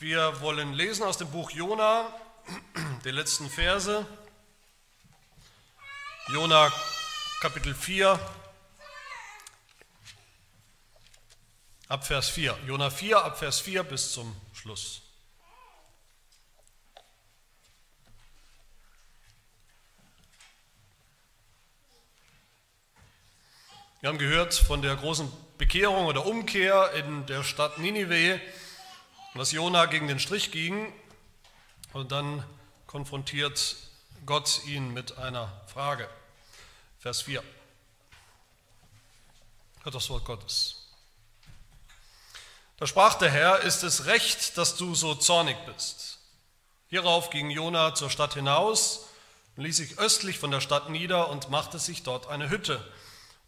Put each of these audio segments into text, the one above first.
Wir wollen lesen aus dem Buch Jona, die letzten Verse. Jona Kapitel 4, ab Vers 4. Jona 4, ab Vers 4 bis zum Schluss. Wir haben gehört von der großen Bekehrung oder Umkehr in der Stadt Ninive, dass Jona gegen den Strich ging und dann konfrontiert Gott ihn mit einer Frage. Vers 4. Hört das Wort Gottes. Da sprach der Herr, ist es recht, dass du so zornig bist? Hierauf ging Jona zur Stadt hinaus und ließ sich östlich von der Stadt nieder und machte sich dort eine Hütte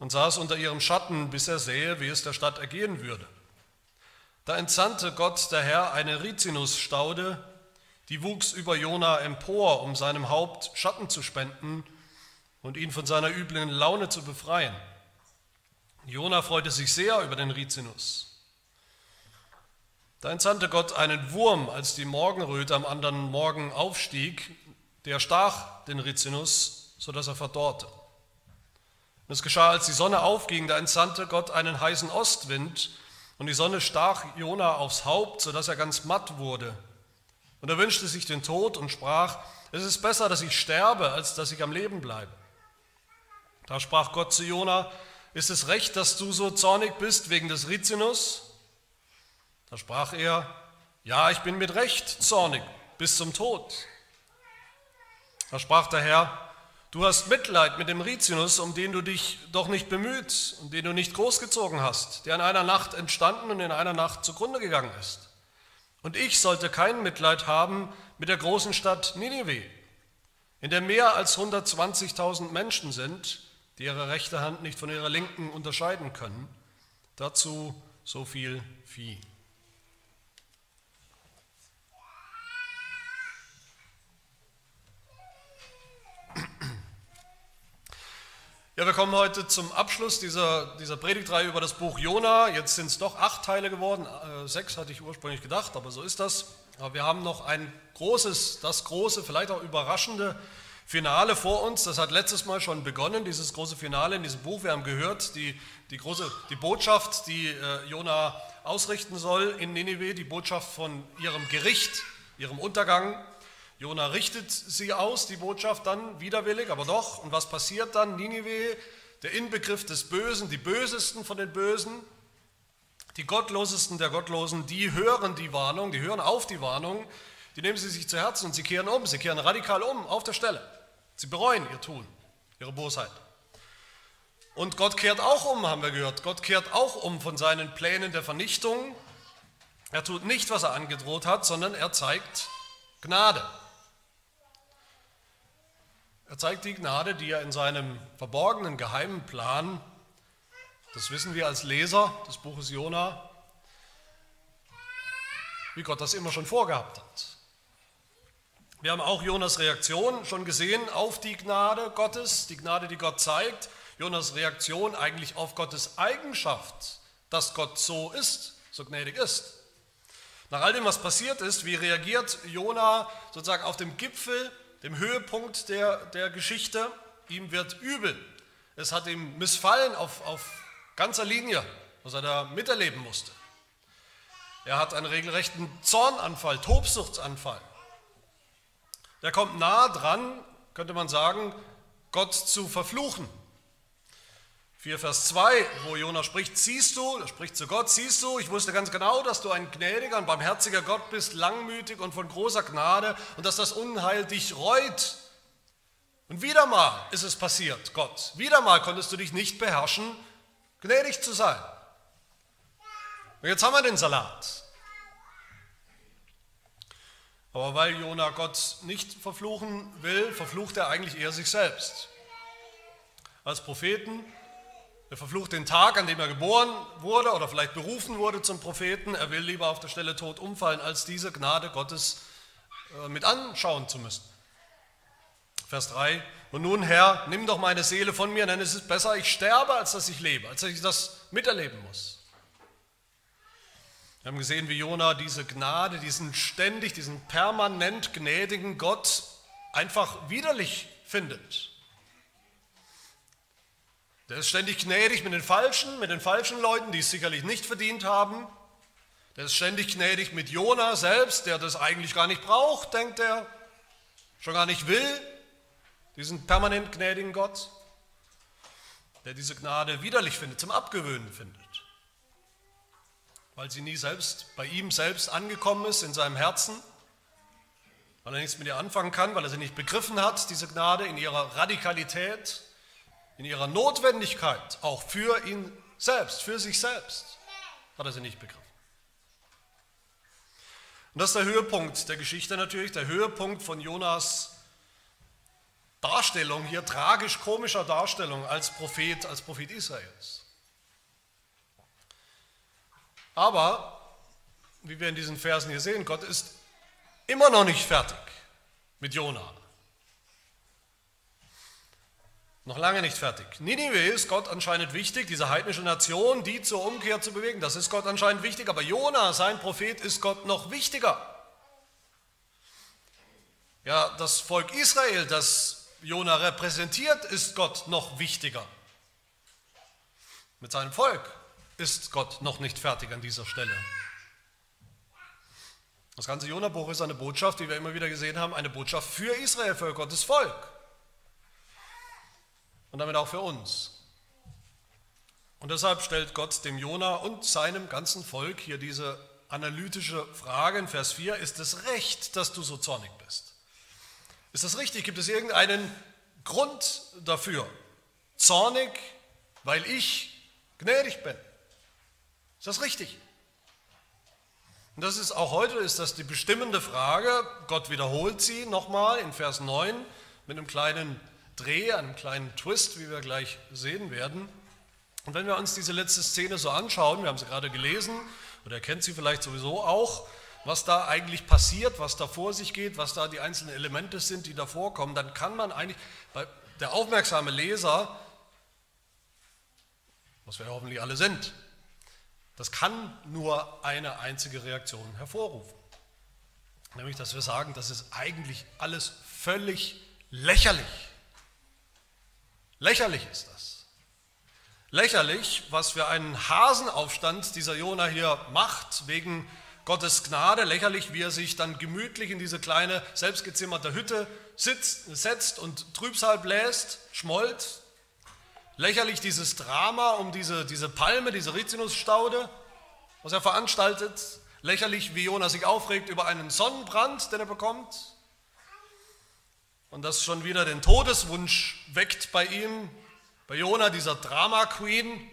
und saß unter ihrem Schatten, bis er sähe, wie es der Stadt ergehen würde. Da entsandte Gott der Herr eine Rizinusstaude, die wuchs über Jona empor, um seinem Haupt Schatten zu spenden und ihn von seiner üblen Laune zu befreien. Jona freute sich sehr über den Rizinus. Da entsandte Gott einen Wurm, als die Morgenröte am anderen Morgen aufstieg, der stach den Rizinus, sodass er verdorrte. Und es geschah, als die Sonne aufging, da entsandte Gott einen heißen Ostwind, und die Sonne stach Jona aufs Haupt, sodass er ganz matt wurde. Und er wünschte sich den Tod und sprach, es ist besser, dass ich sterbe, als dass ich am Leben bleibe. Da sprach Gott zu Jona, ist es recht, dass du so zornig bist wegen des Rizinus? Da sprach er, ja, ich bin mit Recht zornig bis zum Tod. Da sprach der Herr, Du hast Mitleid mit dem Rizinus, um den du dich doch nicht bemüht und den du nicht großgezogen hast, der in einer Nacht entstanden und in einer Nacht zugrunde gegangen ist. Und ich sollte kein Mitleid haben mit der großen Stadt Ninive, in der mehr als 120.000 Menschen sind, die ihre rechte Hand nicht von ihrer linken unterscheiden können. Dazu so viel Vieh. Ja, wir kommen heute zum Abschluss dieser, dieser Predigtreihe über das Buch Jona. Jetzt sind es doch acht Teile geworden. Äh, sechs hatte ich ursprünglich gedacht, aber so ist das. Aber wir haben noch ein großes, das große, vielleicht auch überraschende Finale vor uns. Das hat letztes Mal schon begonnen, dieses große Finale in diesem Buch. Wir haben gehört, die, die, große, die Botschaft, die äh, Jona ausrichten soll in Ninive, die Botschaft von ihrem Gericht, ihrem Untergang. Jona richtet sie aus, die Botschaft dann widerwillig, aber doch. Und was passiert dann? Ninive, der Inbegriff des Bösen, die Bösesten von den Bösen, die Gottlosesten der Gottlosen, die hören die Warnung, die hören auf die Warnung, die nehmen sie sich zu Herzen und sie kehren um, sie kehren radikal um auf der Stelle. Sie bereuen ihr Tun, ihre Bosheit. Und Gott kehrt auch um, haben wir gehört. Gott kehrt auch um von seinen Plänen der Vernichtung. Er tut nicht, was er angedroht hat, sondern er zeigt Gnade. Er zeigt die Gnade, die er in seinem verborgenen, geheimen Plan, das wissen wir als Leser des Buches Jona, wie Gott das immer schon vorgehabt hat. Wir haben auch Jonas Reaktion schon gesehen auf die Gnade Gottes, die Gnade, die Gott zeigt. Jonas Reaktion eigentlich auf Gottes Eigenschaft, dass Gott so ist, so gnädig ist. Nach all dem, was passiert ist, wie reagiert Jona sozusagen auf dem Gipfel dem Höhepunkt der, der Geschichte. Ihm wird übel. Es hat ihm missfallen auf, auf ganzer Linie, was er da miterleben musste. Er hat einen regelrechten Zornanfall, Tobsuchtsanfall. Der kommt nah dran, könnte man sagen, Gott zu verfluchen. 4 Vers 2, wo Jona spricht, siehst du, er spricht zu Gott, siehst du, ich wusste ganz genau, dass du ein gnädiger und barmherziger Gott bist, langmütig und von großer Gnade und dass das Unheil dich reut. Und wieder mal ist es passiert, Gott, wieder mal konntest du dich nicht beherrschen, gnädig zu sein. Und jetzt haben wir den Salat. Aber weil Jona Gott nicht verfluchen will, verflucht er eigentlich eher sich selbst. Als Propheten er verflucht den Tag, an dem er geboren wurde oder vielleicht berufen wurde zum Propheten. Er will lieber auf der Stelle tot umfallen, als diese Gnade Gottes äh, mit anschauen zu müssen. Vers 3. Und nun, Herr, nimm doch meine Seele von mir, denn es ist besser, ich sterbe, als dass ich lebe, als dass ich das miterleben muss. Wir haben gesehen, wie Jona diese Gnade, diesen ständig, diesen permanent gnädigen Gott einfach widerlich findet. Der ist ständig gnädig mit den Falschen, mit den falschen Leuten, die es sicherlich nicht verdient haben. Der ist ständig gnädig mit Jona selbst, der das eigentlich gar nicht braucht, denkt er, schon gar nicht will, diesen permanent gnädigen Gott, der diese Gnade widerlich findet, zum Abgewöhnen findet, weil sie nie selbst bei ihm selbst angekommen ist in seinem Herzen, weil er nichts mit ihr anfangen kann, weil er sie nicht begriffen hat, diese Gnade in ihrer Radikalität, in ihrer Notwendigkeit, auch für ihn selbst, für sich selbst, hat er sie nicht begriffen. Und das ist der Höhepunkt der Geschichte natürlich, der Höhepunkt von Jonas Darstellung hier, tragisch-komischer Darstellung als Prophet, als Prophet Israels. Aber, wie wir in diesen Versen hier sehen, Gott ist immer noch nicht fertig mit Jona. Noch lange nicht fertig. Ninive ist Gott anscheinend wichtig, diese heidnische Nation, die zur Umkehr zu bewegen, das ist Gott anscheinend wichtig, aber Jona, sein Prophet, ist Gott noch wichtiger. Ja, das Volk Israel, das Jona repräsentiert, ist Gott noch wichtiger. Mit seinem Volk ist Gott noch nicht fertig an dieser Stelle. Das ganze Jona-Buch ist eine Botschaft, die wir immer wieder gesehen haben, eine Botschaft für Israel, für Gottes Volk und damit auch für uns. Und deshalb stellt Gott dem Jona und seinem ganzen Volk hier diese analytische Frage in Vers 4, ist es recht, dass du so zornig bist? Ist das richtig? Gibt es irgendeinen Grund dafür? Zornig, weil ich gnädig bin. Ist das richtig? Und das ist auch heute ist das die bestimmende Frage. Gott wiederholt sie nochmal in Vers 9 mit einem kleinen Dreh, einen kleinen Twist, wie wir gleich sehen werden. Und wenn wir uns diese letzte Szene so anschauen, wir haben sie gerade gelesen oder kennt sie vielleicht sowieso auch, was da eigentlich passiert, was da vor sich geht, was da die einzelnen Elemente sind, die da vorkommen, dann kann man eigentlich, der aufmerksame Leser, was wir hoffentlich alle sind, das kann nur eine einzige Reaktion hervorrufen. Nämlich, dass wir sagen, das ist eigentlich alles völlig lächerlich. Lächerlich ist das. Lächerlich, was für einen Hasenaufstand dieser Jona hier macht, wegen Gottes Gnade. Lächerlich, wie er sich dann gemütlich in diese kleine, selbstgezimmerte Hütte sitzt, setzt und Trübsal bläst, schmollt. Lächerlich dieses Drama um diese, diese Palme, diese Rizinusstaude, was er veranstaltet. Lächerlich, wie Jona sich aufregt über einen Sonnenbrand, den er bekommt und das schon wieder den Todeswunsch weckt bei ihm, bei Jona, dieser Drama Queen.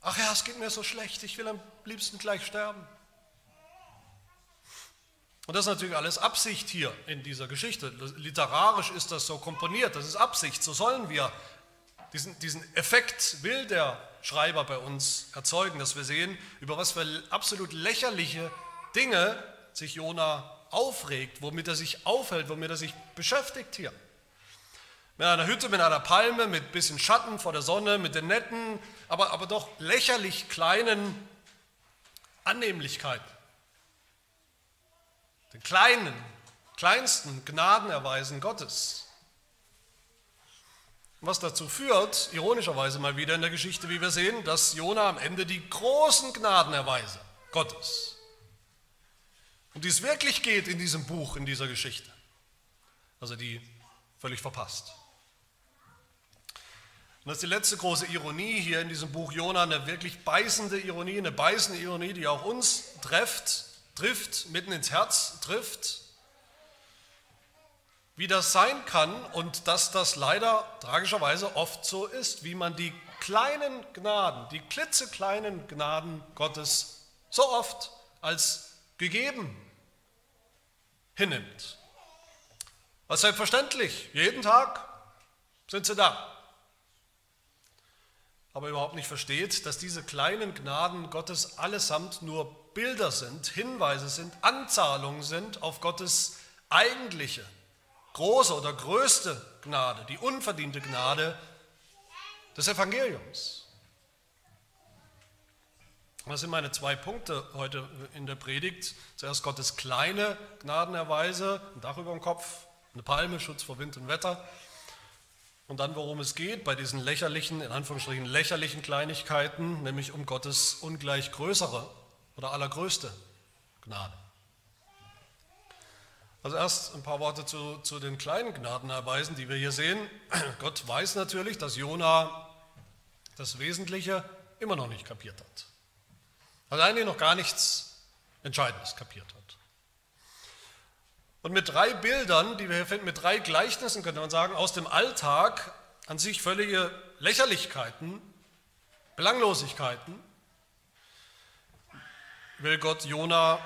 Ach ja, es geht mir so schlecht, ich will am liebsten gleich sterben. Und das ist natürlich alles Absicht hier in dieser Geschichte. Literarisch ist das so komponiert, das ist Absicht. So sollen wir diesen, diesen Effekt, will der Schreiber bei uns erzeugen, dass wir sehen, über was für absolut lächerliche Dinge sich Jona aufregt, womit er sich aufhält, womit er sich beschäftigt hier. Mit einer Hütte, mit einer Palme, mit ein bisschen Schatten vor der Sonne, mit den netten, aber, aber doch lächerlich kleinen Annehmlichkeiten. Den kleinen, kleinsten Gnadenerweisen Gottes. Was dazu führt, ironischerweise mal wieder in der Geschichte, wie wir sehen, dass Jona am Ende die großen Gnadenerweise Gottes um die es wirklich geht in diesem Buch, in dieser Geschichte. Also die völlig verpasst. Und das ist die letzte große Ironie hier in diesem Buch Jona, eine wirklich beißende Ironie, eine beißende Ironie, die auch uns trifft, trifft, mitten ins Herz trifft. Wie das sein kann und dass das leider tragischerweise oft so ist, wie man die kleinen Gnaden, die klitzekleinen Gnaden Gottes so oft als gegeben hinnimmt. Was selbstverständlich, jeden Tag sind sie da. Aber überhaupt nicht versteht, dass diese kleinen Gnaden Gottes allesamt nur Bilder sind, Hinweise sind, Anzahlungen sind auf Gottes eigentliche, große oder größte Gnade, die unverdiente Gnade des Evangeliums. Das sind meine zwei Punkte heute in der Predigt. Zuerst Gottes kleine Gnadenerweise, ein Dach über dem Kopf, eine Palme, Schutz vor Wind und Wetter. Und dann, worum es geht, bei diesen lächerlichen, in Anführungsstrichen lächerlichen Kleinigkeiten, nämlich um Gottes ungleich größere oder allergrößte Gnade. Also erst ein paar Worte zu, zu den kleinen Gnadenerweisen, die wir hier sehen. Gott weiß natürlich, dass Jona das Wesentliche immer noch nicht kapiert hat. Also eigentlich noch gar nichts Entscheidendes kapiert hat. Und mit drei Bildern, die wir hier finden, mit drei Gleichnissen, könnte man sagen, aus dem Alltag, an sich völlige Lächerlichkeiten, Belanglosigkeiten, will Gott Jona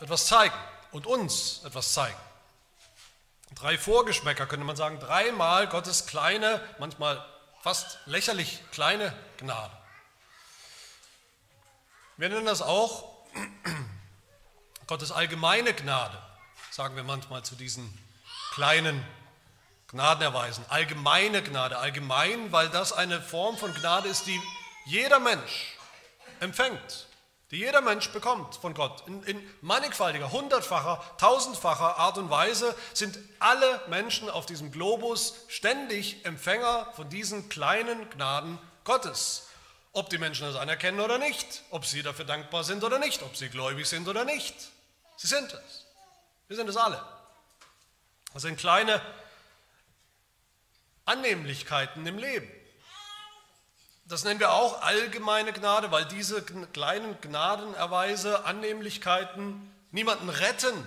etwas zeigen und uns etwas zeigen. Drei Vorgeschmäcker könnte man sagen, dreimal Gottes kleine, manchmal fast lächerlich kleine Gnade. Wir nennen das auch Gottes allgemeine Gnade, sagen wir manchmal zu diesen kleinen Gnadenerweisen. Allgemeine Gnade, allgemein, weil das eine Form von Gnade ist, die jeder Mensch empfängt die jeder Mensch bekommt von Gott. In, in, mannigfaltiger, hundertfacher, tausendfacher Art und Weise sind alle Menschen auf diesem Globus ständig Empfänger von diesen kleinen Gnaden Gottes. Ob die Menschen das anerkennen oder nicht, ob sie dafür dankbar sind oder nicht, ob sie gläubig sind oder nicht. Sie sind es. Wir sind es alle. Das sind kleine Annehmlichkeiten im Leben. Das nennen wir auch allgemeine Gnade, weil diese kleinen Gnadenerweise, Annehmlichkeiten niemanden retten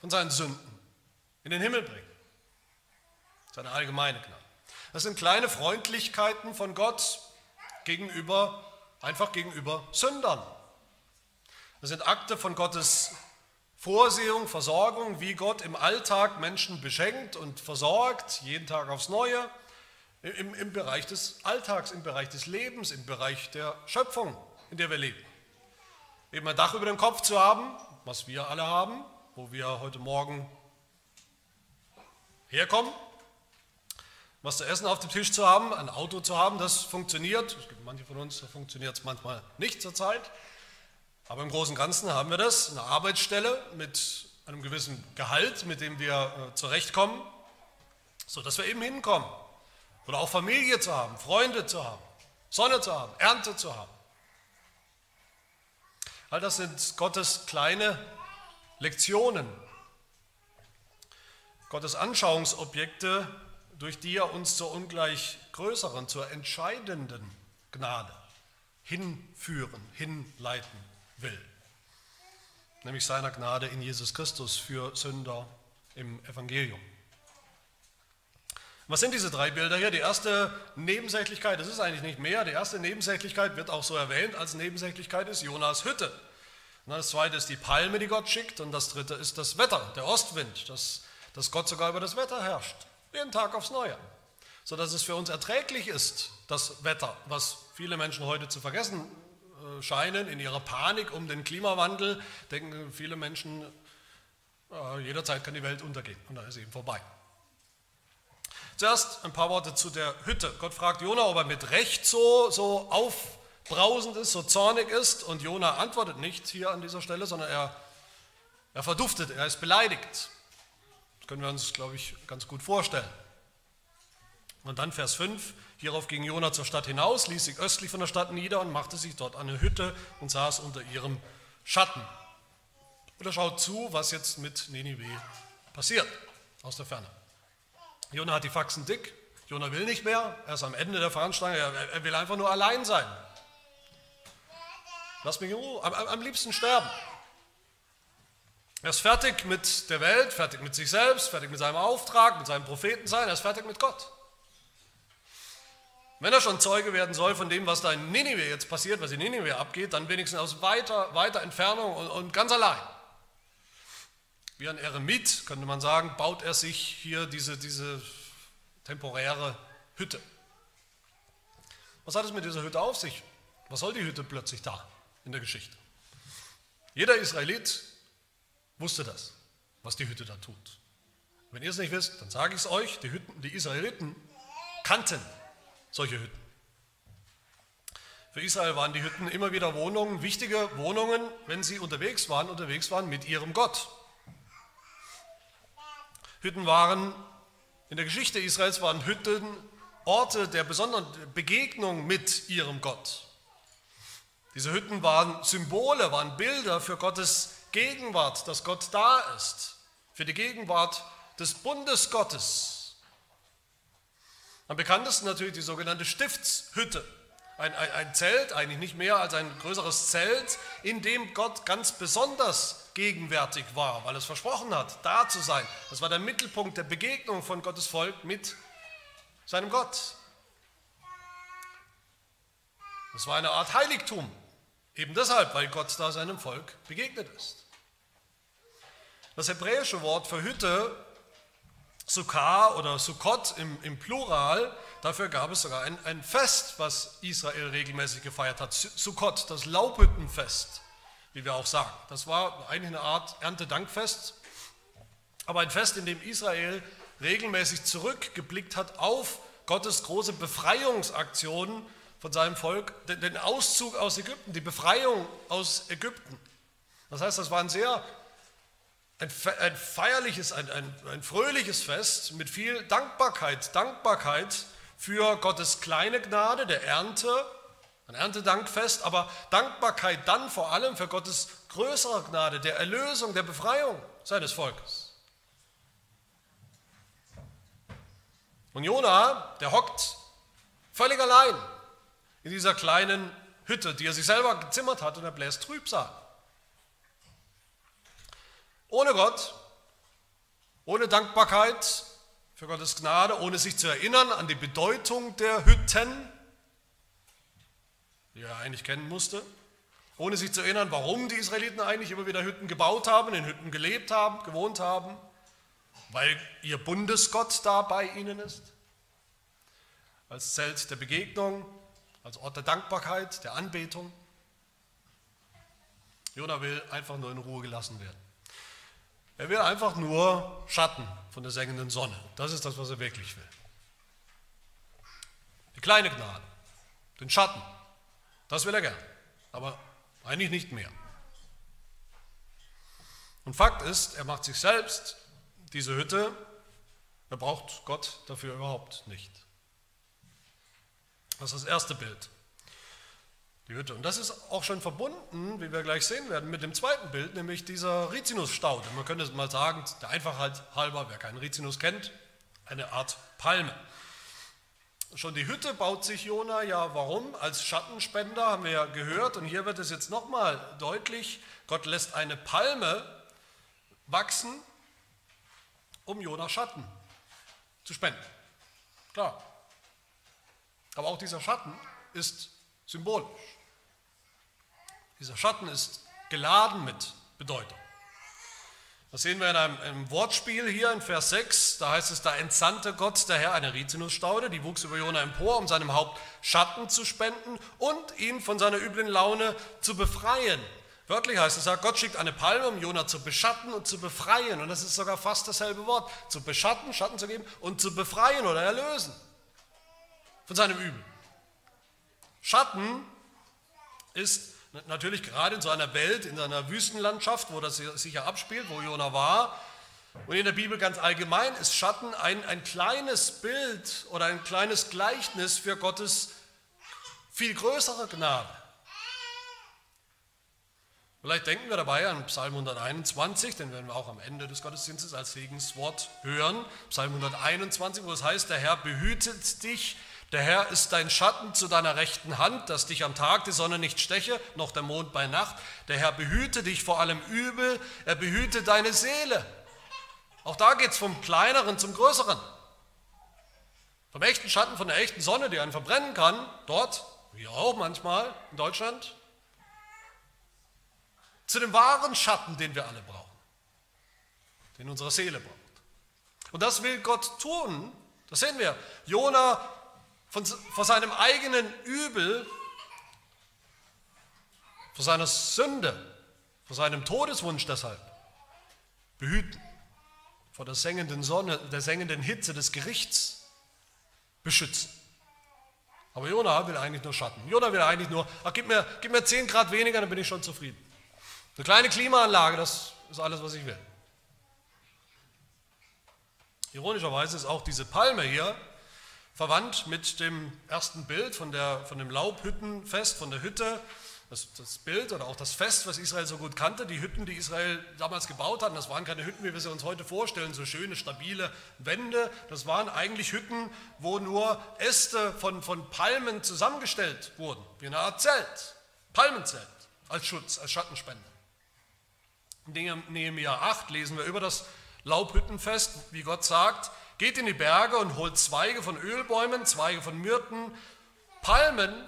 von seinen Sünden, in den Himmel bringen. Das ist eine allgemeine Gnade. Das sind kleine Freundlichkeiten von Gott gegenüber, einfach gegenüber Sündern. Das sind Akte von Gottes Vorsehung, Versorgung, wie Gott im Alltag Menschen beschenkt und versorgt, jeden Tag aufs Neue im, im Bereich des Alltags, im Bereich des Lebens, im Bereich der Schöpfung, in der wir leben. Eben ein Dach über dem Kopf zu haben, was wir alle haben, wo wir heute Morgen herkommen, was zu essen auf dem Tisch zu haben, ein Auto zu haben, das funktioniert. Es gibt manche von uns, da funktioniert es manchmal nicht zur Zeit. Aber im Großen und Ganzen haben wir das, eine Arbeitsstelle mit einem gewissen Gehalt, mit dem wir äh, zurechtkommen, sodass wir eben hinkommen. Oder auch Familie zu haben, Freunde zu haben, Sonne zu haben, Ernte zu haben. All das sind Gottes kleine Lektionen, Gottes Anschauungsobjekte, durch die er uns zur ungleich größeren, zur entscheidenden Gnade hinführen, hinleiten will. Nämlich seiner Gnade in Jesus Christus für Sünder im Evangelium. Was sind diese drei Bilder hier? Die erste Nebensächlichkeit, das ist eigentlich nicht mehr, die erste Nebensächlichkeit wird auch so erwähnt als Nebensächlichkeit ist Jonas Hütte. Das zweite ist die Palme, die Gott schickt und das dritte ist das Wetter, der Ostwind, dass, dass Gott sogar über das Wetter herrscht, jeden Tag aufs Neue, sodass es für uns erträglich ist, das Wetter, was viele Menschen heute zu vergessen äh, scheinen in ihrer Panik um den Klimawandel, denken viele Menschen, äh, jederzeit kann die Welt untergehen und dann ist eben vorbei. Zuerst ein paar Worte zu der Hütte. Gott fragt Jona, ob er mit Recht so, so aufbrausend ist, so zornig ist. Und Jona antwortet nicht hier an dieser Stelle, sondern er, er verduftet, er ist beleidigt. Können wir uns, glaube ich, ganz gut vorstellen. Und dann Vers 5, hierauf ging Jona zur Stadt hinaus, ließ sich östlich von der Stadt nieder und machte sich dort eine Hütte und saß unter ihrem Schatten. Und er schaut zu, was jetzt mit Ninive passiert, aus der Ferne. Jona hat die Faxen dick. Jona will nicht mehr. Er ist am Ende der. Er, er will einfach nur allein sein. Lass mich in Ruhe. Am, am liebsten sterben. Er ist fertig mit der Welt, fertig mit sich selbst, fertig mit seinem Auftrag, mit seinem Prophetensein. Er ist fertig mit Gott. Wenn er schon Zeuge werden soll von dem, was da in Ninive jetzt passiert, was in Ninive abgeht, dann wenigstens aus weiter, weiter Entfernung und, und ganz allein. Wie ein Eremit, könnte man sagen, baut er sich hier diese, diese temporäre Hütte. Was hat es mit dieser Hütte auf sich? Was soll die Hütte plötzlich da in der Geschichte? Jeder Israelit wusste das, was die Hütte da tut. Wenn ihr es nicht wisst, dann sage ich es euch, die, Hütten, die Israeliten kannten solche Hütten. Für Israel waren die Hütten immer wieder Wohnungen, wichtige Wohnungen, wenn sie unterwegs waren, unterwegs waren mit ihrem Gott. Hütten waren, in der Geschichte Israels waren Hütten Orte der besonderen Begegnung mit ihrem Gott. Diese Hütten waren Symbole, waren Bilder für Gottes Gegenwart, dass Gott da ist, für die Gegenwart des Bundes Gottes. Am bekanntesten natürlich die sogenannte Stiftshütte. Ein, ein, ein, Zelt, eigentlich nicht mehr als ein größeres Zelt, in dem Gott ganz besonders gegenwärtig war, weil es versprochen hat, da zu sein. Das war der Mittelpunkt der Begegnung von Gottes Volk mit seinem Gott. Das war eine Art Heiligtum, eben deshalb, weil Gott da seinem Volk begegnet ist. Das hebräische Wort für Hütte, Sukkah oder Sukkot im, im Plural, dafür gab es sogar ein, ein Fest, was Israel regelmäßig gefeiert hat. Sukkot, das Laubhüttenfest, wie wir auch sagen. Das war eigentlich eine Art Erntedankfest, aber ein Fest, in dem Israel regelmäßig zurückgeblickt hat auf Gottes große Befreiungsaktion von seinem Volk, den Auszug aus Ägypten, die Befreiung aus Ägypten. Das heißt, das war ein sehr ein, ein feierliches, ein, ein, ein fröhliches Fest mit viel Dankbarkeit, Dankbarkeit für Gottes kleine Gnade der Ernte, ein Erntedankfest, aber Dankbarkeit dann vor allem für Gottes größere Gnade der Erlösung, der Befreiung seines Volkes. Und Jona, der hockt völlig allein in dieser kleinen Hütte, die er sich selber gezimmert hat und er bläst Trübsal. Ohne Gott, ohne Dankbarkeit für Gottes Gnade, ohne sich zu erinnern an die Bedeutung der Hütten, die er eigentlich kennen musste, ohne sich zu erinnern, warum die Israeliten eigentlich immer wieder Hütten gebaut haben, in Hütten gelebt haben, gewohnt haben, weil ihr Bundesgott da bei ihnen ist, als Zelt der Begegnung, als Ort der Dankbarkeit, der Anbetung. Jona will einfach nur in Ruhe gelassen werden. Er will einfach nur Schatten von der sengenden Sonne. Das ist das, was er wirklich will. Die kleine Gnade, den Schatten, das will er gern, aber eigentlich nicht mehr. Und Fakt ist, er macht sich selbst diese Hütte, er braucht Gott dafür überhaupt nicht. Das ist das erste Bild die Hütte. Und das ist auch schon verbunden, wie wir gleich sehen werden, mit dem zweiten Bild, nämlich dieser Rizinusstaude. Man könnte mal sagen, der Einfachheit halber, wer keinen Rizinus kennt, eine Art Palme. Schon die Hütte baut sich Jona ja warum? Als Schattenspender haben wir ja gehört und hier wird es jetzt nochmal deutlich, Gott lässt eine Palme wachsen, um Jona Schatten zu spenden. Klar. Aber auch dieser Schatten ist symbolisch. Dieser Schatten ist geladen mit Bedeutung. Das sehen wir in einem, einem, Wortspiel hier in Vers 6. Da heißt es, da entsandte Gott der Herr eine Rizinusstaude, die wuchs über Jona empor, um seinem Haupt Schatten zu spenden und ihn von seiner üblen Laune zu befreien. Wörtlich heißt es, Gott schickt eine Palme, um Jona zu beschatten und zu befreien. Und das ist sogar fast dasselbe Wort. Zu beschatten, Schatten zu geben und zu befreien oder erlösen von seinem Übel. Schatten ist Natürlich gerade in so einer Welt, in einer Wüstenlandschaft, wo das sich ja abspielt, wo Jona war. Und in der Bibel ganz allgemein ist Schatten ein, ein kleines Bild oder ein kleines Gleichnis für Gottes viel größere Gnade. Vielleicht denken wir dabei an Psalm 121, den werden wir auch am Ende des Gottesdienstes als Segenswort hören. Psalm 121, wo es heißt, der Herr behütet dich der Herr ist dein Schatten zu deiner rechten Hand, dass dich am Tag die Sonne nicht steche, noch der Mond bei Nacht. Der Herr behüte dich vor allem Übel, er behüte deine Seele. Auch da geht es vom Kleineren zum Größeren. Vom echten Schatten, von der echten Sonne, die einen verbrennen kann, dort, wie auch manchmal in Deutschland, zu dem wahren Schatten, den wir alle brauchen, den unsere Seele braucht. Und das will Gott tun. Das sehen wir. Jona von, vor seinem eigenen Übel, vor seiner Sünde, vor seinem Todeswunsch deshalb behüten, vor der sengenden Sonne, der sengenden Hitze des Gerichts beschützen. Aber Jona will eigentlich nur Schatten. Jona will eigentlich nur, ach, gib, mir, gib mir 10 Grad weniger, dann bin ich schon zufrieden. Eine kleine Klimaanlage, das ist alles, was ich will. Ironischerweise ist auch diese Palme hier verwandt mit dem ersten Bild von, der, von dem Laubhüttenfest, von der Hütte. Das, das, Bild oder auch das Fest, was Israel so gut kannte, die Hütten, die Israel damals gebaut hat, das waren keine Hütten, wie wir sie uns heute vorstellen, so schöne, stabile Wände. Das waren eigentlich Hütten, wo nur Äste von, von Palmen zusammengestellt wurden, wie eine Art Zelt, Palmenzelt, als Schutz, als Schattenspende. In Nehemiah 8 lesen wir über das Laubhüttenfest, wie Gott sagt, geht in die Berge und holt Zweige von Ölbäumen, Zweige von Myrten, Palmen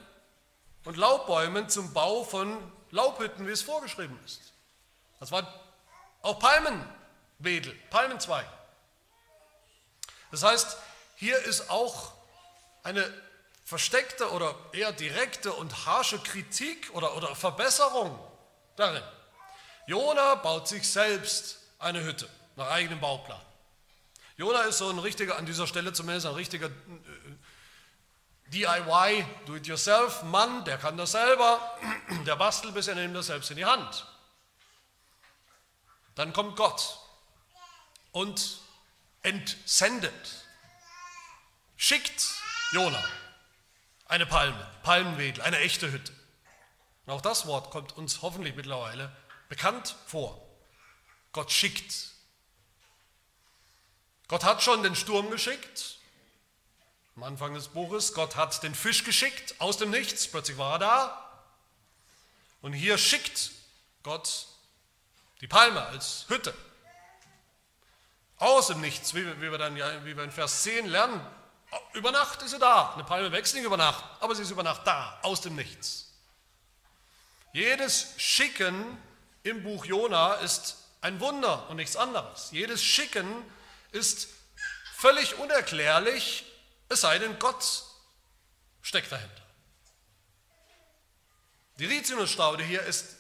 und Laubbäumen zum Bau von Laubhütten, wie es vorgeschrieben ist. Das waren auch Palmenwedel, Palmenzweige. Das heißt, hier ist auch eine versteckte oder eher direkte und harsche Kritik oder, oder Verbesserung darin. Jona baut sich selbst eine Hütte nach eigenem Bauplan. Jona ist so ein richtiger, an dieser Stelle zumindest ein richtiger äh, DIY, Do-it-yourself, Mann, der kann das selber, der bastelt bis er nimmt das selbst in die Hand. Dann kommt Gott und entsendet, schickt Jona eine Palme, Palmenwedel, eine echte Hütte. Auch das Wort kommt uns hoffentlich mittlerweile bekannt vor. Gott schickt Gott hat schon den Sturm geschickt, am Anfang des Buches. Gott hat den Fisch geschickt aus dem Nichts, plötzlich war er da. Und hier schickt Gott die Palme als Hütte. Aus dem Nichts, wie wir, dann, wie wir in Vers 10 lernen. Über Nacht ist sie da. Eine Palme wächst nicht über Nacht, aber sie ist über Nacht da, aus dem Nichts. Jedes Schicken im Buch Jona ist ein Wunder und nichts anderes. Jedes Schicken ist völlig unerklärlich, es sei denn, Gott steckt dahinter. Die Rizinusstaude hier ist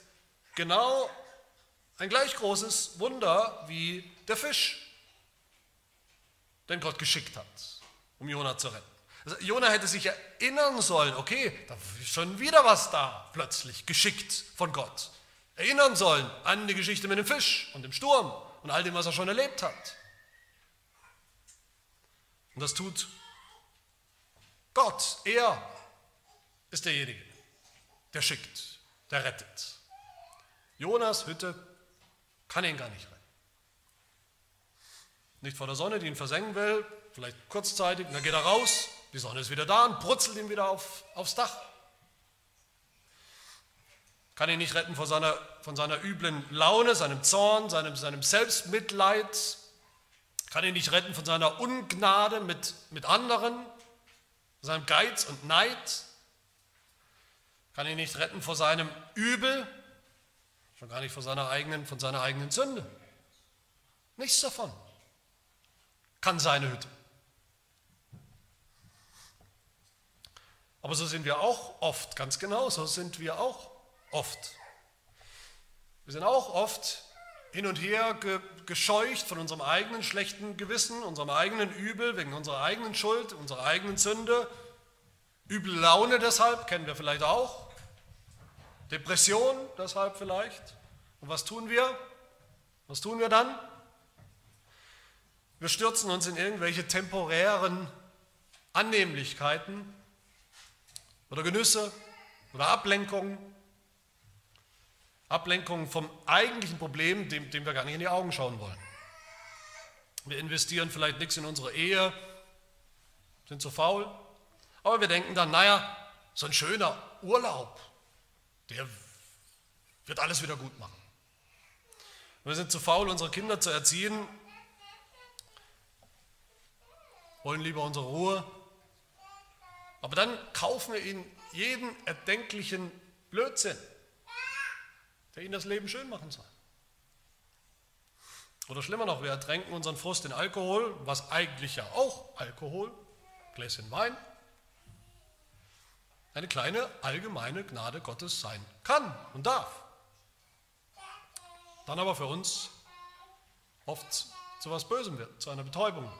genau ein gleich großes Wunder wie der Fisch, den Gott geschickt hat, um Jona zu retten. Also Jona hätte sich erinnern sollen, okay, da ist schon wieder was da, plötzlich geschickt von Gott. Erinnern sollen an die Geschichte mit dem Fisch und dem Sturm und all dem, was er schon erlebt hat. Und das tut Gott. Er ist derjenige, der schickt, der rettet. Jonas Hütte kann ihn gar nicht retten. Nicht vor der Sonne, die ihn versenken will, vielleicht kurzzeitig, und dann geht er raus, die Sonne ist wieder da und brutzelt ihn wieder auf, aufs Dach. Kann ihn nicht retten von seiner, von seiner üblen Laune, seinem Zorn, seinem, seinem Selbstmitleid, kann ihn nicht retten von seiner Ungnade mit, mit anderen, seinem Geiz und Neid, kann ihn nicht retten vor seinem Übel, schon gar nicht vor seiner eigenen, von seiner eigenen Sünde. Nichts davon kann seine Hütte. Aber so sind wir auch oft, ganz genau, so sind wir auch oft. Wir sind auch oft hin und her ge gescheucht von unserem eigenen schlechten Gewissen, unserem eigenen Übel, wegen unserer eigenen Schuld, unserer eigenen Sünde. Üble Laune deshalb, kennen wir vielleicht auch. Depression deshalb vielleicht. Und was tun wir? Was tun wir dann? Wir stürzen uns in irgendwelche temporären Annehmlichkeiten oder Genüsse oder Ablenkungen Ablenkung vom eigentlichen Problem, dem, dem wir gar nicht in die Augen schauen wollen. Wir investieren vielleicht nichts in unsere Ehe, sind zu faul, aber wir denken dann, naja, so ein schöner Urlaub, der wird alles wieder gut machen. Wir sind zu faul, unsere Kinder zu erziehen, wollen lieber unsere Ruhe, aber dann kaufen wir ihnen jeden erdenklichen Blödsinn der ihnen das Leben schön machen soll. Oder schlimmer noch, wir ertränken unseren Frust in Alkohol, was eigentlich ja auch Alkohol, Gläschen Wein, eine kleine allgemeine Gnade Gottes sein kann und darf. Dann aber für uns oft zu was Bösem wird, zu einer Betäubung.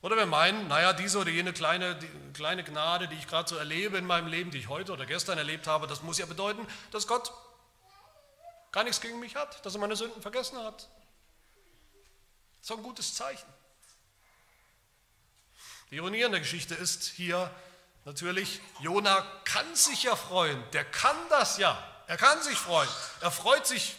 Oder wir meinen, naja, diese oder jene kleine, die, kleine Gnade, die ich gerade so erlebe in meinem Leben, die ich heute oder gestern erlebt habe, das muss ja bedeuten, dass Gott gar nichts gegen mich hat, dass er meine Sünden vergessen hat. Ist ein gutes Zeichen. Die Ironie an der Geschichte ist hier natürlich, Jona kann sich ja freuen, der kann das ja, er kann sich freuen, er freut sich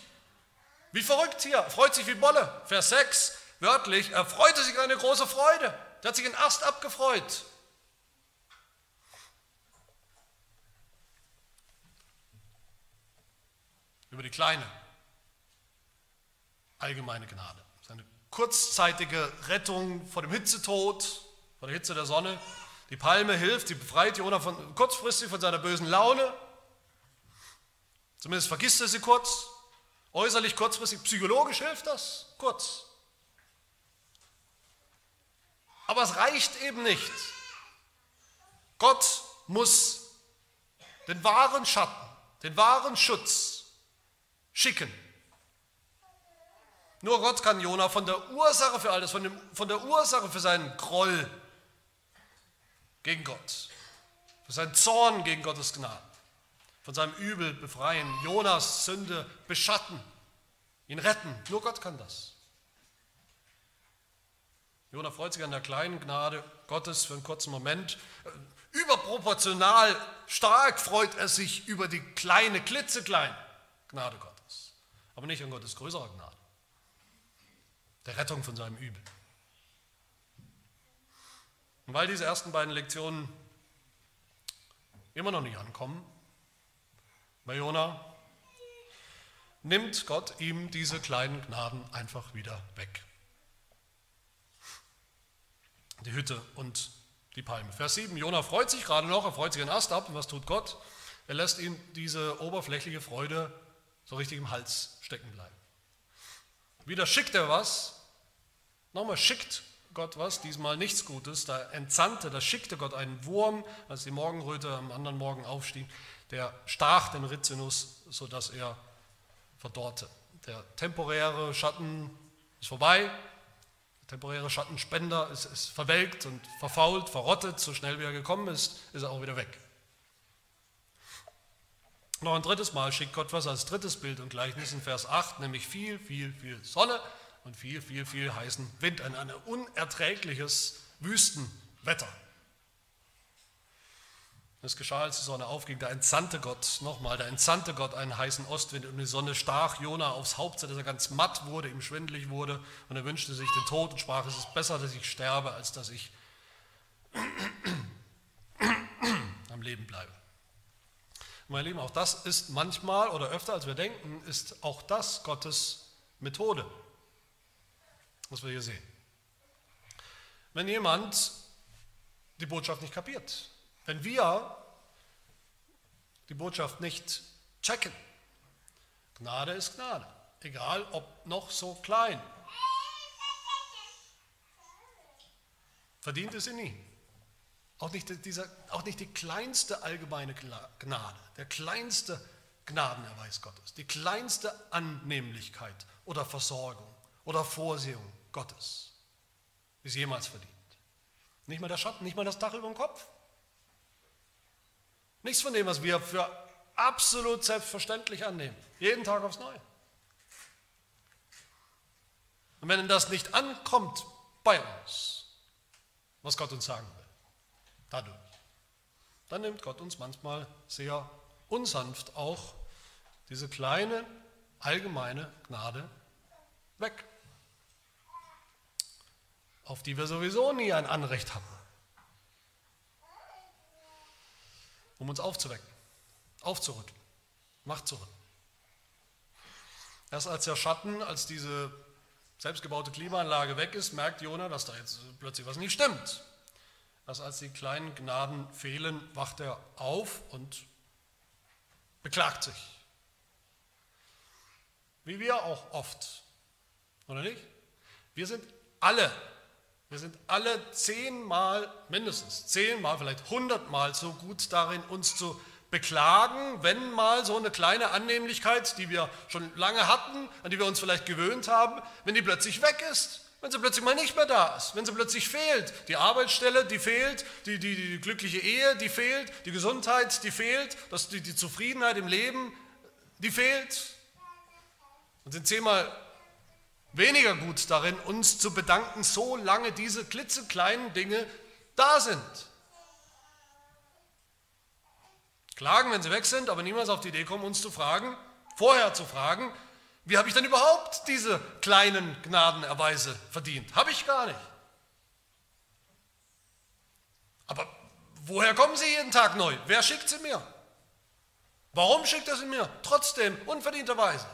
wie verrückt hier, er freut sich wie Bolle. Vers 6, wörtlich, er freute sich eine große Freude. Der hat sich in Ast abgefreut. Über die kleine, allgemeine Gnade. Seine kurzzeitige Rettung vor dem Hitzetod, vor der Hitze der Sonne. Die Palme hilft, sie befreit Jona von, kurzfristig von seiner bösen Laune. Zumindest vergisst er sie kurz. Äußerlich kurzfristig, psychologisch hilft das kurz. Aber es reicht eben nicht. Gott muss den wahren Schatten, den wahren Schutz schicken. Nur Gott kann Jona von der Ursache für alles, von, dem, von der Ursache für seinen Groll gegen Gott, für seinen Zorn gegen Gottes Gnade, von seinem Übel befreien, Jonas Sünde beschatten, ihn retten. Nur Gott kann das. Jona freut sich an der kleinen Gnade Gottes für einen kurzen Moment. Überproportional stark freut er sich über die kleine, klitzekleine Gnade Gottes. Aber nicht an Gottes größerer Gnade. Der Rettung von seinem Übel. Und weil diese ersten beiden Lektionen immer noch nicht ankommen, bei Jona nimmt Gott ihm diese kleinen Gnaden einfach wieder weg die Hütte und die Palme. Vers 7, Jona freut sich gerade noch, er freut sich einen Ast ab. Und was tut Gott? Er lässt ihm diese oberflächliche Freude so richtig im Hals stecken bleiben. Wieder schickt er was. Nochmal schickt Gott was, diesmal nichts Gutes. Da entsandte, da schickte Gott einen Wurm, als die Morgenröte am anderen Morgen aufstieg. Der stach den Rizinus, sodass er verdorrte. Der temporäre Schatten ist vorbei, temporäre Schattenspender ist, ist verwelkt und verfault, verrottet, so schnell wie er gekommen ist, ist er auch wieder weg. Noch ein drittes Mal schickt Gott was als drittes Bild und Gleichnis in Vers 8, nämlich viel, viel, viel Sonne und viel, viel, viel heißen Wind, ein, ein unerträgliches Wüstenwetter. Es geschah, als die Sonne aufging, da entsandte Gott nochmal, da entsandte Gott einen heißen Ostwind und die Sonne stach Jona aufs Haupt, dass er ganz matt wurde, ihm schwindlig wurde und er wünschte sich den Tod und sprach, es ist besser, dass ich sterbe, als dass ich am Leben bleibe. Meine Lieben, auch das ist manchmal oder öfter als wir denken, ist auch das Gottes Methode, was wir hier sehen. Wenn jemand die Botschaft nicht kapiert, wenn wir die Botschaft nicht checken, Gnade ist Gnade, egal ob noch so klein. Verdient es sie nie. Auch nicht, dieser, auch nicht die kleinste allgemeine Gnade, der kleinste Gnadenerweis Gottes, die kleinste Annehmlichkeit oder Versorgung oder Vorsehung Gottes ist jemals verdient. Nicht mal der Schatten, nicht mal das Dach über dem Kopf. Nichts von dem, was wir für absolut selbstverständlich annehmen. Jeden Tag aufs Neue. Und wenn das nicht ankommt bei uns, was Gott uns sagen will, dadurch, dann nimmt Gott uns manchmal sehr unsanft auch diese kleine allgemeine Gnade weg, auf die wir sowieso nie ein Anrecht haben. um uns aufzuwecken, aufzurütteln, Macht zu rütteln. Erst als der Schatten, als diese selbstgebaute Klimaanlage weg ist, merkt Jona, dass da jetzt plötzlich was nicht stimmt. Erst als die kleinen Gnaden fehlen, wacht er auf und beklagt sich. Wie wir auch oft, oder nicht? Wir sind alle wir sind alle zehnmal, mindestens zehnmal, vielleicht hundertmal so gut darin, uns zu beklagen, wenn mal so eine kleine Annehmlichkeit, die wir schon lange hatten, an die wir uns vielleicht gewöhnt haben, wenn die plötzlich weg ist. Wenn sie plötzlich mal nicht mehr da ist, wenn sie plötzlich fehlt, die Arbeitsstelle, die fehlt, die, die, die glückliche Ehe, die fehlt, die Gesundheit, die fehlt, das, die, die Zufriedenheit im Leben, die fehlt. Und sind zehnmal weniger gut darin, uns zu bedanken, solange diese klitzekleinen Dinge da sind. Klagen, wenn sie weg sind, aber niemals auf die Idee kommen, uns zu fragen, vorher zu fragen, wie habe ich denn überhaupt diese kleinen Gnadenerweise verdient? Habe ich gar nicht. Aber woher kommen sie jeden Tag neu? Wer schickt sie mir? Warum schickt er sie mir? Trotzdem, unverdienterweise.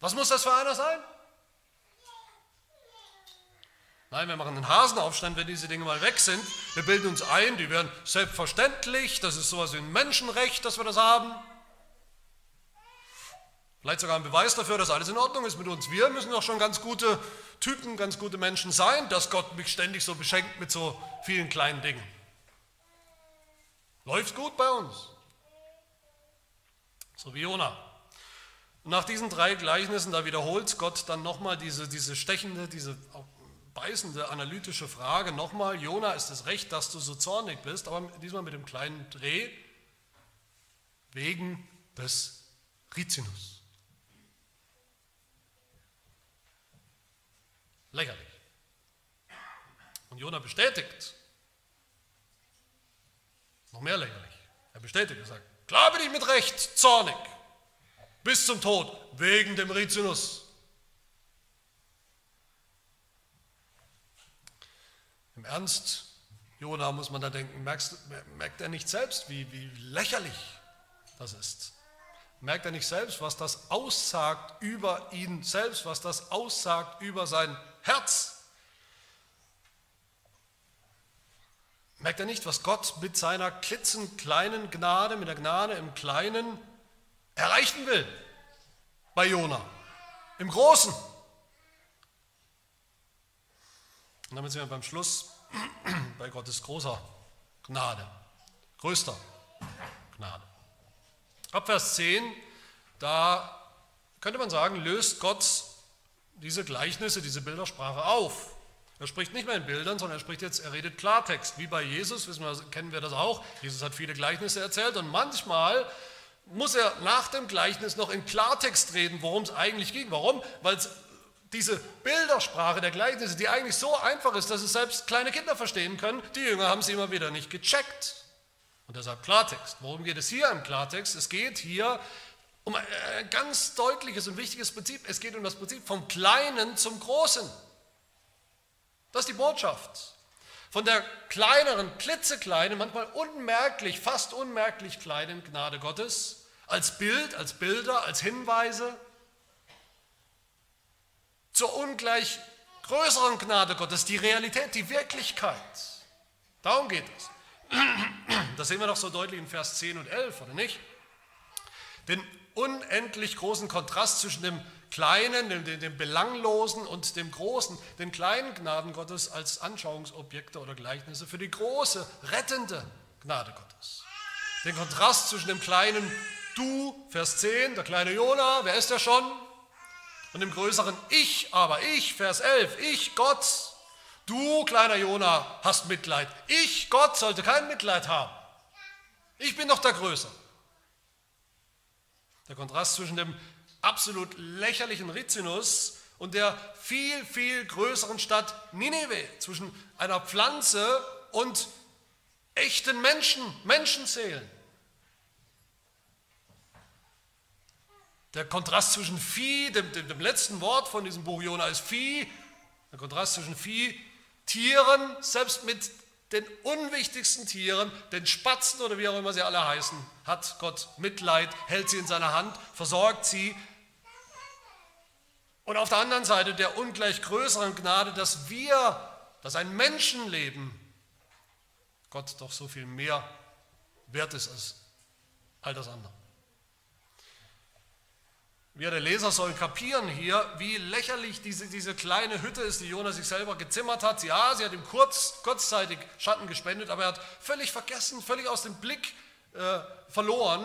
Was muss das für einer sein? Nein, wir machen einen Hasenaufstand, wenn diese Dinge mal weg sind. Wir bilden uns ein, die werden selbstverständlich, das ist sowas wie ein Menschenrecht, dass wir das haben. Vielleicht sogar ein Beweis dafür, dass alles in Ordnung ist mit uns. Wir müssen doch schon ganz gute Typen, ganz gute Menschen sein, dass Gott mich ständig so beschenkt mit so vielen kleinen Dingen. Läuft gut bei uns. So wie Jona. Nach diesen drei Gleichnissen, da wiederholt Gott dann nochmal diese, diese stechende, diese beißende analytische Frage. Nochmal, Jona, ist es recht, dass du so zornig bist, aber diesmal mit dem kleinen Dreh, wegen des Rizinus. Lächerlich. Und Jona bestätigt, noch mehr lächerlich. Er bestätigt, er sagt, klar bin ich mit Recht zornig, bis zum Tod, wegen dem Rizinus. Im Ernst, Jona, muss man da denken, merkst, merkt er nicht selbst, wie, wie lächerlich das ist? Merkt er nicht selbst, was das aussagt über ihn selbst, was das aussagt über sein Herz. Merkt er nicht, was Gott mit seiner klitzenkleinen Gnade, mit der Gnade im Kleinen erreichen will? Bei Jona. Im Großen. Und damit sind wir beim Schluss bei Gottes großer Gnade, größter Gnade. Ab Vers 10, da könnte man sagen, löst Gott diese Gleichnisse, diese Bildersprache auf. Er spricht nicht mehr in Bildern, sondern er spricht jetzt, er redet Klartext. Wie bei Jesus, wir, kennen wir das auch. Jesus hat viele Gleichnisse erzählt und manchmal muss er nach dem Gleichnis noch in Klartext reden, worum es eigentlich ging. Warum? Weil es diese Bildersprache der Gleichnisse, die eigentlich so einfach ist, dass es selbst kleine Kinder verstehen können, die Jünger haben sie immer wieder nicht gecheckt. Und sagt Klartext. Worum geht es hier im Klartext? Es geht hier um ein ganz deutliches und wichtiges Prinzip. Es geht um das Prinzip vom Kleinen zum Großen. Das ist die Botschaft. Von der kleineren, klitzekleinen, manchmal unmerklich, fast unmerklich kleinen Gnade Gottes als Bild, als Bilder, als Hinweise zur ungleich größeren Gnade Gottes, die Realität, die Wirklichkeit. Darum geht es. Das sehen wir doch so deutlich in Vers 10 und 11, oder nicht? Den unendlich großen Kontrast zwischen dem Kleinen, dem, dem, Belanglosen und dem Großen, den kleinen Gnaden Gottes als Anschauungsobjekte oder Gleichnisse für die große, rettende Gnade Gottes. Den Kontrast zwischen dem kleinen Du, Vers 10, der kleine Jona, wer ist er schon? Und dem größeren Ich, aber ich, Vers 11, ich, Gott, du, kleiner Jona, hast Mitleid. Ich, Gott, sollte kein Mitleid haben. Ich bin doch der Größere. Der Kontrast zwischen dem absolut lächerlichen Rizinus und der viel, viel größeren Stadt Nineveh, zwischen einer Pflanze und echten Menschen, Menschenseelen. Der Kontrast zwischen Vieh, dem, dem, dem, letzten Wort von diesem Buch Jona ist Vieh, der Kontrast zwischen Vieh, Tieren, selbst mit den unwichtigsten Tieren, den Spatzen oder wie auch immer sie alle heißen, hat Gott Mitleid, hält sie in seiner Hand, versorgt sie. Und auf der anderen Seite der ungleich größeren Gnade, dass wir, dass ein Menschenleben Gott doch so viel mehr wert ist als all das andere. Wir, der Leser, sollen kapieren hier, wie lächerlich diese, diese kleine Hütte ist, die Jonas sich selber gezimmert hat. Ja, sie hat ihm kurz, kurzzeitig Schatten gespendet, aber er hat völlig vergessen, völlig aus dem Blick äh, verloren,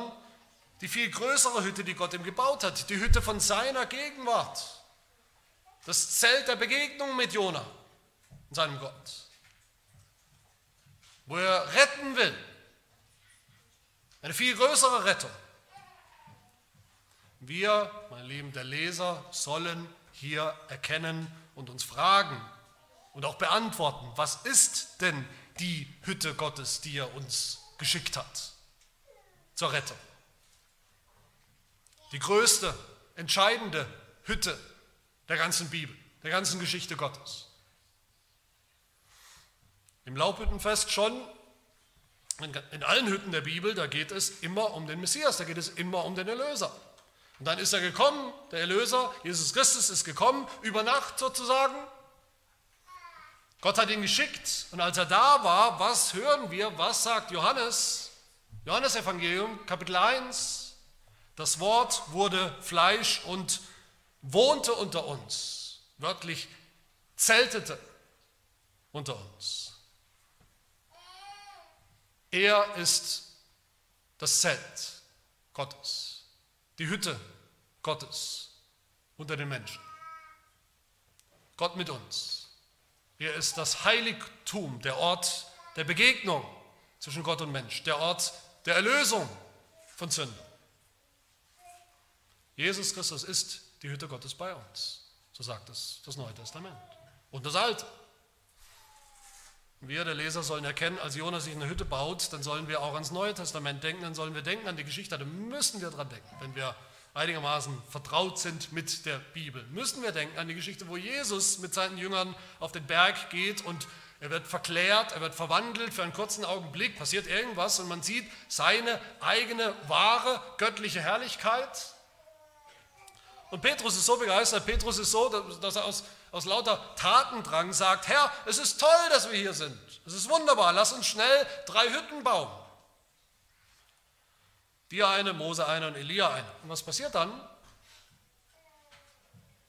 die viel größere Hütte, die Gott ihm gebaut hat, die Hütte von seiner Gegenwart. Das Zelt der Begegnung mit Jona und seinem Gott, wo er retten will. Eine viel größere Rettung. Wir, mein Lieben, der Leser, sollen hier erkennen und uns fragen und auch beantworten, was ist denn die Hütte Gottes, die er uns geschickt hat zur Rettung? Die größte, entscheidende Hütte der ganzen Bibel, der ganzen Geschichte Gottes. Im Laubhüttenfest schon, in allen Hütten der Bibel, da geht es immer um den Messias, da geht es immer um den Erlöser. Und dann ist er gekommen, der Erlöser, Jesus Christus ist gekommen, über Nacht sozusagen. Gott hat ihn geschickt und als er da war, was hören wir, was sagt Johannes? Johannes Evangelium, Kapitel 1. Das Wort wurde Fleisch und wohnte unter uns, wörtlich zeltete unter uns. Er ist das Zelt Gottes, die Hütte Gottes unter den Menschen. Gott mit uns. Er ist das Heiligtum, der Ort der Begegnung zwischen Gott und Mensch, der Ort der Erlösung von Sünden. Jesus Christus ist die Hütte Gottes bei uns. So sagt es das Neue Testament. Und das Alte. Wir, der Leser, sollen erkennen, als Jonas sich eine Hütte baut, dann sollen wir auch ans Neue Testament denken, dann sollen wir denken an die Geschichte, dann müssen wir dran denken, wenn wir einigermaßen vertraut sind mit der Bibel. Müssen wir denken an die Geschichte, wo Jesus mit seinen Jüngern auf den Berg geht und er wird verklärt, er wird verwandelt für einen kurzen Augenblick, passiert irgendwas und man sieht seine eigene wahre göttliche Herrlichkeit und Petrus ist so begeistert, Petrus ist so, dass er aus, aus lauter Tatendrang sagt, Herr, es ist toll, dass wir hier sind. Es ist wunderbar, lass uns schnell drei Hütten bauen. Dir eine, Mose eine und Elia eine. Und was passiert dann?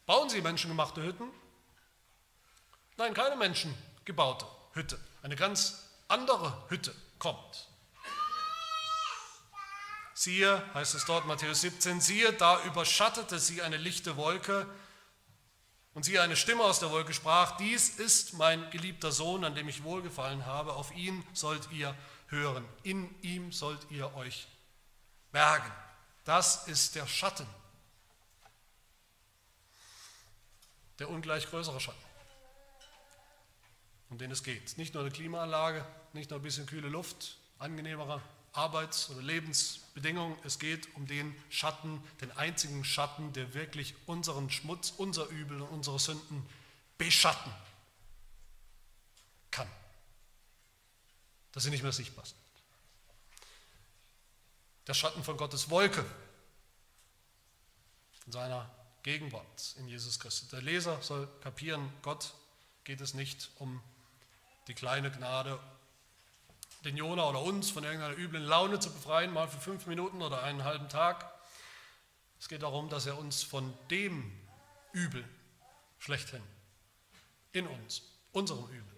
Bauen sie menschengemachte Hütten? Nein, keine menschengebaute Hütte. Eine ganz andere Hütte kommt. Siehe, heißt es dort, Matthäus 17, siehe, da überschattete sie eine lichte Wolke und siehe, eine Stimme aus der Wolke sprach, dies ist mein geliebter Sohn, an dem ich wohlgefallen habe, auf ihn sollt ihr hören, in ihm sollt ihr euch bergen. Das ist der Schatten, der ungleich größere Schatten, um den es geht. Nicht nur eine Klimaanlage, nicht nur ein bisschen kühle Luft, angenehmerer Arbeits- oder Lebensbedingungen. Es geht um den Schatten, den einzigen Schatten, der wirklich unseren Schmutz, unser Übel und unsere Sünden beschatten kann. Dass sie nicht mehr sichtbar sind. Der Schatten von Gottes Wolke, von seiner Gegenwart in Jesus Christus. Der Leser soll kapieren, Gott geht es nicht um die kleine Gnade den Jona oder uns von irgendeiner üblen Laune zu befreien, mal für fünf Minuten oder einen halben Tag. Es geht darum, dass er uns von dem Übel schlechthin in uns, unserem Übel,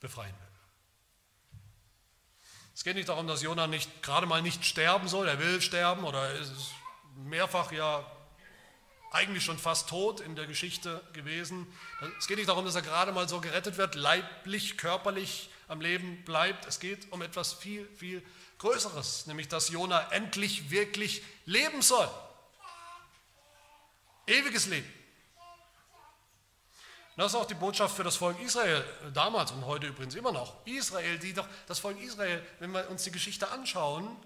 befreien will. Es geht nicht darum, dass Jona nicht gerade mal nicht sterben soll, er will sterben oder ist mehrfach ja eigentlich schon fast tot in der Geschichte gewesen. Es geht nicht darum, dass er gerade mal so gerettet wird, leiblich, körperlich am Leben bleibt. Es geht um etwas viel, viel Größeres, nämlich dass Jona endlich wirklich leben soll. Ewiges Leben. Das ist auch die Botschaft für das Volk Israel damals und heute übrigens immer noch. Israel, die doch, das Volk Israel, wenn wir uns die Geschichte anschauen,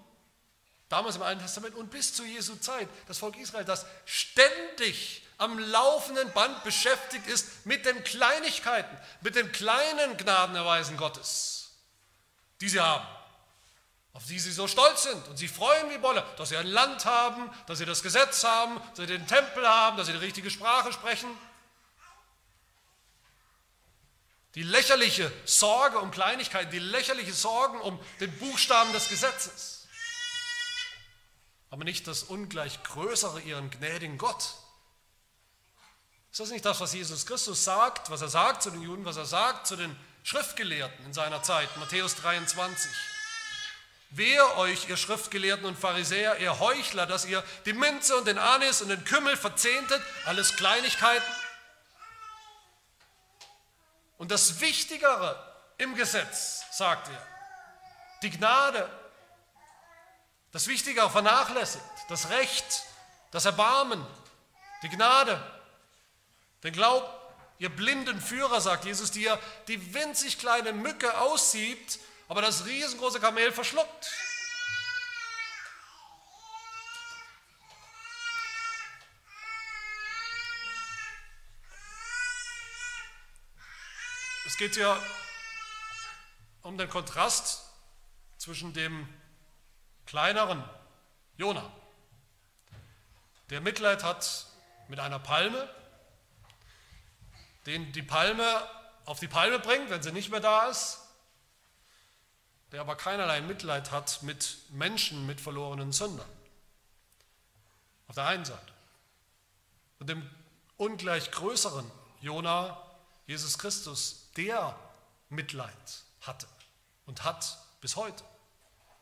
damals im Alten Testament und bis zu Jesu Zeit, das Volk Israel, das ständig am laufenden Band beschäftigt ist mit den Kleinigkeiten, mit den kleinen Gnadenerweisen Gottes, die sie haben, auf die sie so stolz sind. Und sie freuen wie Bolle, dass sie ein Land haben, dass sie das Gesetz haben, dass sie den Tempel haben, dass sie die richtige Sprache sprechen. Die lächerliche Sorge um Kleinigkeiten, die lächerliche Sorgen um den Buchstaben des Gesetzes. Aber nicht das ungleich größere ihren gnädigen Gott, ist das nicht das, was Jesus Christus sagt, was er sagt zu den Juden, was er sagt zu den Schriftgelehrten in seiner Zeit, Matthäus 23? Wehe euch, ihr Schriftgelehrten und Pharisäer, ihr Heuchler, dass ihr die Minze und den Anis und den Kümmel verzehntet, alles Kleinigkeiten, und das Wichtigere im Gesetz, sagt er, die Gnade, das Wichtigere vernachlässigt, das Recht, das Erbarmen, die Gnade, den Glauben, ihr blinden Führer, sagt Jesus, die ja die winzig kleine Mücke aussiebt, aber das riesengroße Kamel verschluckt. Es geht ja um den Kontrast zwischen dem kleineren Jona, der Mitleid hat mit einer Palme, den die Palme auf die Palme bringt, wenn sie nicht mehr da ist, der aber keinerlei Mitleid hat mit Menschen, mit verlorenen Sündern. Auf der einen Seite. Und dem ungleich größeren Jona, Jesus Christus, der Mitleid hatte und hat bis heute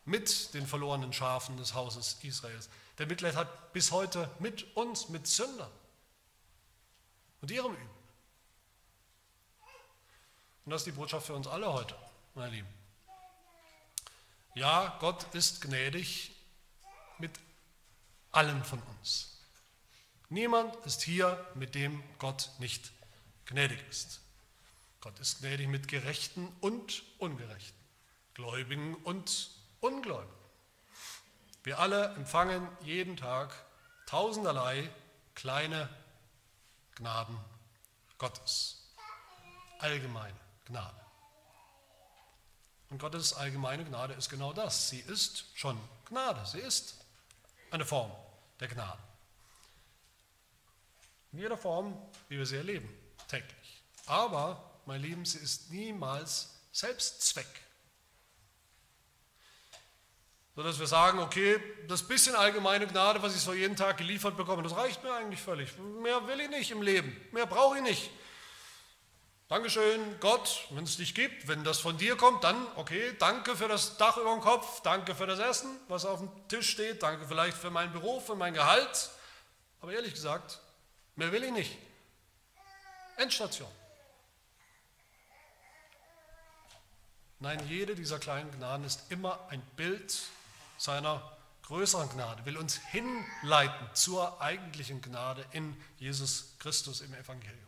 mit den verlorenen Schafen des Hauses Israels. Der Mitleid hat bis heute mit uns, mit Sündern und ihrem Üben. Und das ist die Botschaft für uns alle heute, meine Lieben. Ja, Gott ist gnädig mit allen von uns. Niemand ist hier, mit dem Gott nicht gnädig ist. Gott ist gnädig mit Gerechten und Ungerechten, Gläubigen und Ungläubigen. Wir alle empfangen jeden Tag tausenderlei kleine Gnaden Gottes. Allgemeine Gnade. Und Gottes allgemeine Gnade ist genau das. Sie ist schon Gnade. Sie ist eine Form der Gnade. In jeder Form, wie wir sie erleben, täglich. Aber, mein Lieben, sie ist niemals Selbstzweck. Sodass wir sagen, okay, das bisschen allgemeine Gnade, was ich so jeden Tag geliefert bekomme, das reicht mir eigentlich völlig. Mehr will ich nicht im Leben. Mehr brauche ich nicht. Dankeschön, Gott, wenn es dich gibt, wenn das von dir kommt, dann okay, danke für das Dach über dem Kopf, danke für das Essen, was auf dem Tisch steht, danke vielleicht für meinen Beruf, für mein Gehalt. Aber ehrlich gesagt, mehr will ich nicht. Endstation. Nein, jede dieser kleinen Gnaden ist immer ein Bild seiner größeren Gnade, will uns hinleiten zur eigentlichen Gnade in Jesus Christus im Evangelium.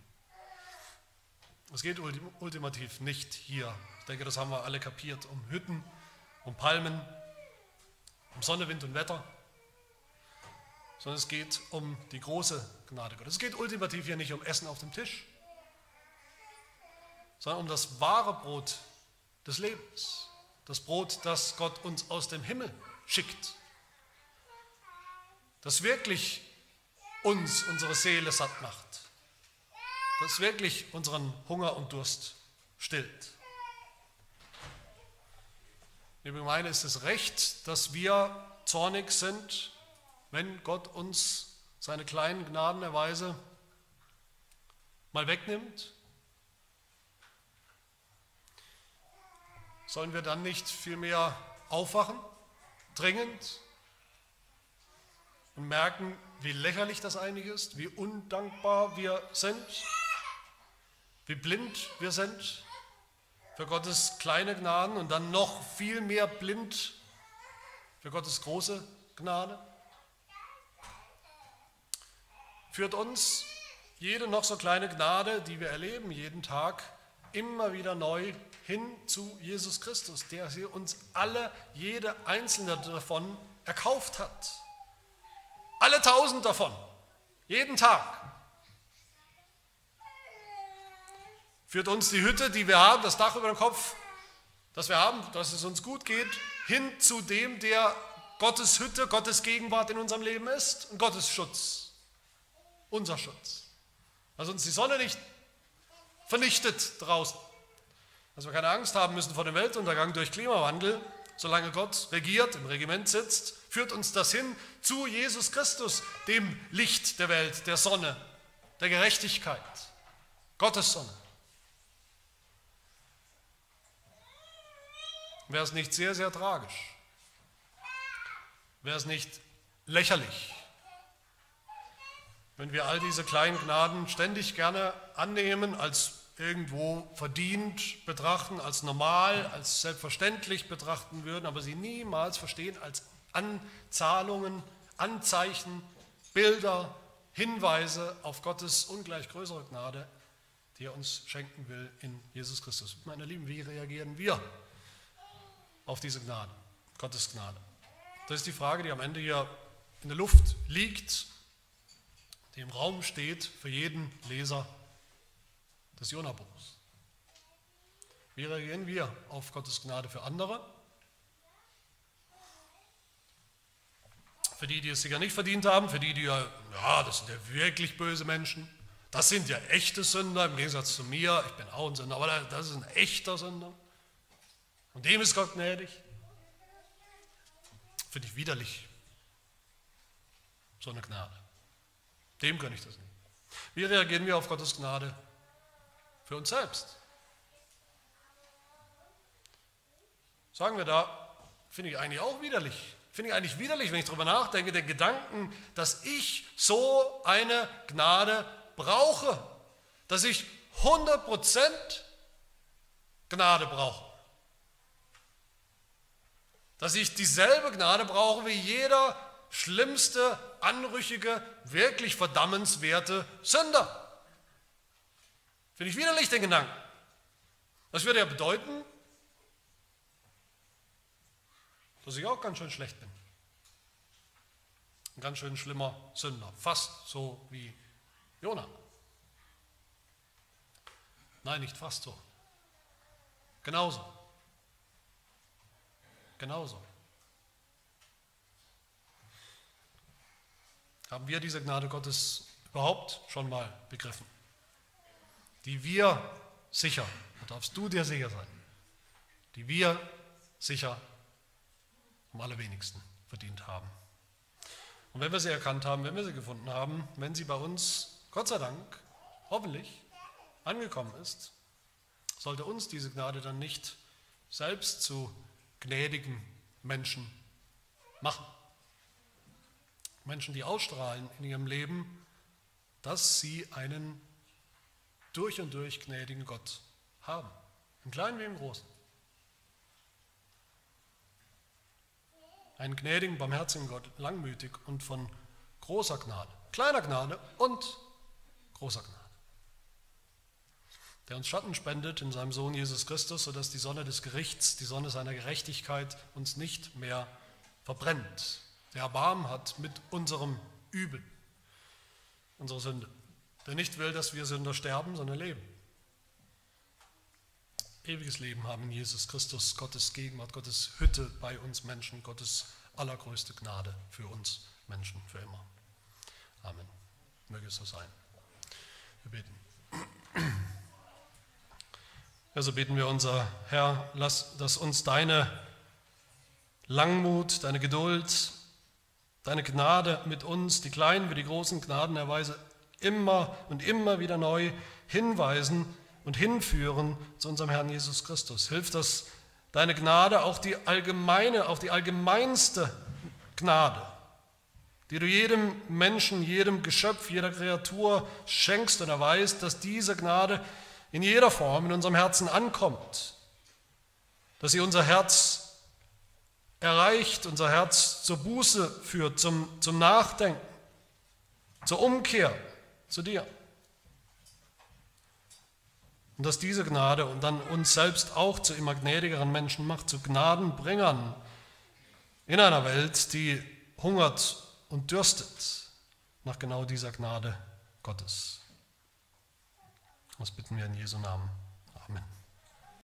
Es geht ultimativ nicht hier, ich denke, das haben wir alle kapiert, um Hütten, um Palmen, um Sonne, Wind und Wetter, sondern es geht um die große Gnade Gottes. Es geht ultimativ hier nicht um Essen auf dem Tisch, sondern um das wahre Brot des Lebens, das Brot, das Gott uns aus dem Himmel schickt, das wirklich uns, unsere Seele satt macht das wirklich unseren Hunger und Durst stillt. Liebe Gemeinde, ist es recht, dass wir zornig sind, wenn Gott uns seine kleinen Gnadenerweise mal wegnimmt? Sollen wir dann nicht vielmehr aufwachen, dringend, und merken, wie lächerlich das eigentlich ist, wie undankbar wir sind? wie blind wir sind für Gottes kleine Gnaden und dann noch viel mehr blind für Gottes große Gnade. Führt uns jede noch so kleine Gnade, die wir erleben, jeden Tag, immer wieder neu hin zu Jesus Christus, der sie uns alle, jede einzelne davon erkauft hat. Alle tausend davon, jeden Tag. führt uns die Hütte, die wir haben, das Dach über dem Kopf, das wir haben, dass es uns gut geht, hin zu dem, der Gottes Hütte, Gottes Gegenwart in unserem Leben ist und Gottes Schutz, unser Schutz. Dass uns die Sonne nicht vernichtet draußen, dass wir keine Angst haben müssen vor dem Weltuntergang durch Klimawandel, solange Gott regiert, im Regiment sitzt, führt uns das hin zu Jesus Christus, dem Licht der Welt, der Sonne, der Gerechtigkeit, Gottes Sonne. Wäre es nicht sehr, sehr tragisch? Wäre es nicht lächerlich, wenn wir all diese kleinen Gnaden ständig gerne annehmen als irgendwo verdient betrachten, als normal, als selbstverständlich betrachten würden, aber sie niemals verstehen als Anzahlungen, Anzeichen, Bilder, Hinweise auf Gottes ungleich größere Gnade, die er uns schenken will in Jesus Christus. Meine Lieben, wie reagieren wir auf diese Gnade, Gottes Gnade? Das ist die Frage, die am Ende hier in der Luft liegt, die im Raum steht für jeden Leser des Jonabuchs. Wie reagieren wir auf Gottes Gnade für andere? Für die, die es sicher nicht verdient haben, für die, die ja, ja, das sind ja wirklich böse Menschen. Das sind ja echte Sünder im Gegensatz zu mir. Ich bin auch ein Sünder, aber das ist ein echter Sünder. Und dem ist Gott gnädig. Finde ich widerlich. So eine Gnade. Dem kann ich das nicht. Wie reagieren wir auf Gottes Gnade für uns selbst? Sagen wir da, finde ich eigentlich auch widerlich. Finde ich eigentlich widerlich, wenn ich darüber nachdenke, den Gedanken, dass ich so eine Gnade brauche, dass ich 100% Gnade brauche. Dass ich dieselbe Gnade brauche wie jeder schlimmste, anrüchige, wirklich verdammenswerte Sünder. Finde ich widerlich den Gedanken. Das würde ja bedeuten, dass ich auch ganz schön schlecht bin. Ein ganz schön schlimmer Sünder. Fast so wie Jona. Nein, nicht fast so. Genauso. Genauso. Haben wir diese Gnade Gottes überhaupt schon mal begriffen? Die wir sicher, da darfst du dir sicher sein, die wir sicher am allerwenigsten verdient haben. Und wenn wir sie erkannt haben, wenn wir sie gefunden haben, wenn sie bei uns, Gott sei Dank, hoffentlich angekommen ist, sollte uns diese Gnade dann nicht selbst zu gnädigen Menschen machen. Menschen, die ausstrahlen in ihrem Leben, dass sie einen durch und durch gnädigen Gott haben. Im Kleinen wie im Großen. Einen gnädigen, barmherzigen Gott, langmütig und von großer Gnade. Kleiner Gnade und großer Gnade. Der uns Schatten spendet in seinem Sohn Jesus Christus, sodass die Sonne des Gerichts, die Sonne seiner Gerechtigkeit uns nicht mehr verbrennt, der Erbarmen hat mit unserem Übel, unserer Sünde, der nicht will, dass wir Sünder sterben, sondern leben. Ewiges Leben haben in Jesus Christus, Gottes Gegenwart, Gottes Hütte bei uns Menschen, Gottes allergrößte Gnade für uns Menschen für immer. Amen. Möge es so sein. Wir beten. Ja, so beten wir unser Herr, lass, dass uns deine Langmut, deine Geduld, deine Gnade mit uns, die kleinen wie die großen Gnadenerweise, immer und immer wieder neu hinweisen und hinführen zu unserem Herrn Jesus Christus. Hilf, dass deine Gnade auch die allgemeine, auch die allgemeinste Gnade, die du jedem Menschen, jedem Geschöpf, jeder Kreatur schenkst und erweist, dass diese Gnade in jeder Form in unserem Herzen ankommt, dass sie unser Herz erreicht, unser Herz zur Buße führt, zum, zum Nachdenken, zur Umkehr zu dir. Und dass diese Gnade und dann uns selbst auch zu immer gnädigeren Menschen macht, zu Gnadenbringern in einer Welt, die hungert und dürstet nach genau dieser Gnade Gottes. Das bitten wir in Jesu Namen. Amen.